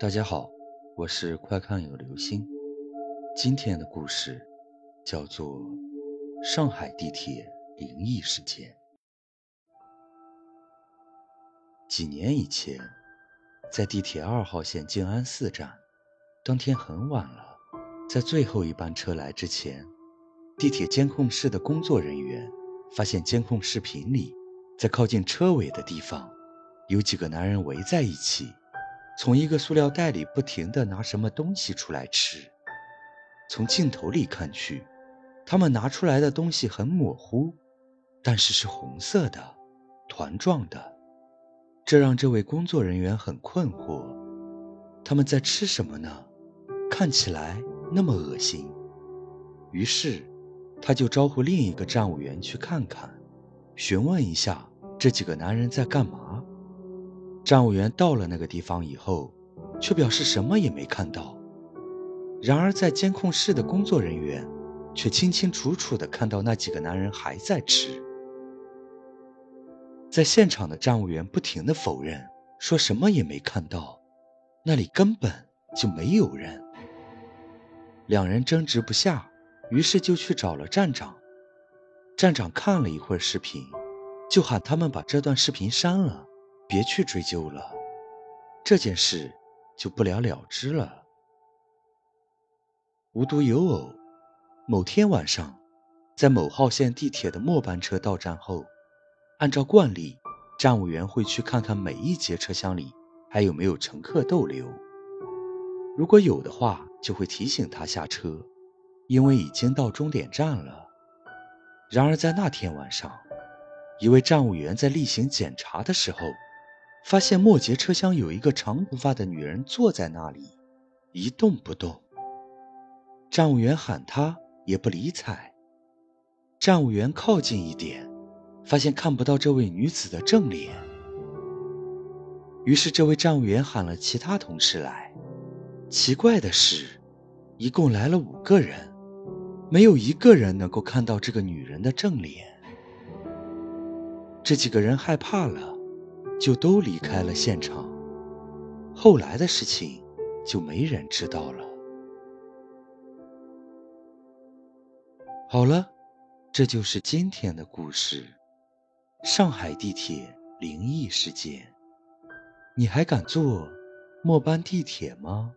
大家好，我是快看有流星。今天的故事叫做《上海地铁灵异事件》。几年以前，在地铁二号线静安寺站，当天很晚了，在最后一班车来之前，地铁监控室的工作人员发现监控视频里，在靠近车尾的地方。有几个男人围在一起，从一个塑料袋里不停地拿什么东西出来吃。从镜头里看去，他们拿出来的东西很模糊，但是是红色的，团状的。这让这位工作人员很困惑：他们在吃什么呢？看起来那么恶心。于是，他就招呼另一个站务员去看看，询问一下这几个男人在干嘛。站务员到了那个地方以后，却表示什么也没看到。然而，在监控室的工作人员却清清楚楚地看到那几个男人还在吃。在现场的站务员不停地否认，说什么也没看到，那里根本就没有人。两人争执不下，于是就去找了站长。站长看了一会儿视频，就喊他们把这段视频删了。别去追究了，这件事就不了了之了。无独有偶，某天晚上，在某号线地铁的末班车到站后，按照惯例，站务员会去看看每一节车厢里还有没有乘客逗留。如果有的话，就会提醒他下车，因为已经到终点站了。然而在那天晚上，一位站务员在例行检查的时候。发现末节车厢有一个长头发的女人坐在那里，一动不动。站务员喊她也不理睬。站务员靠近一点，发现看不到这位女子的正脸。于是这位站务员喊了其他同事来。奇怪的是，一共来了五个人，没有一个人能够看到这个女人的正脸。这几个人害怕了。就都离开了现场，后来的事情就没人知道了。好了，这就是今天的故事——上海地铁灵异事件。你还敢坐末班地铁吗？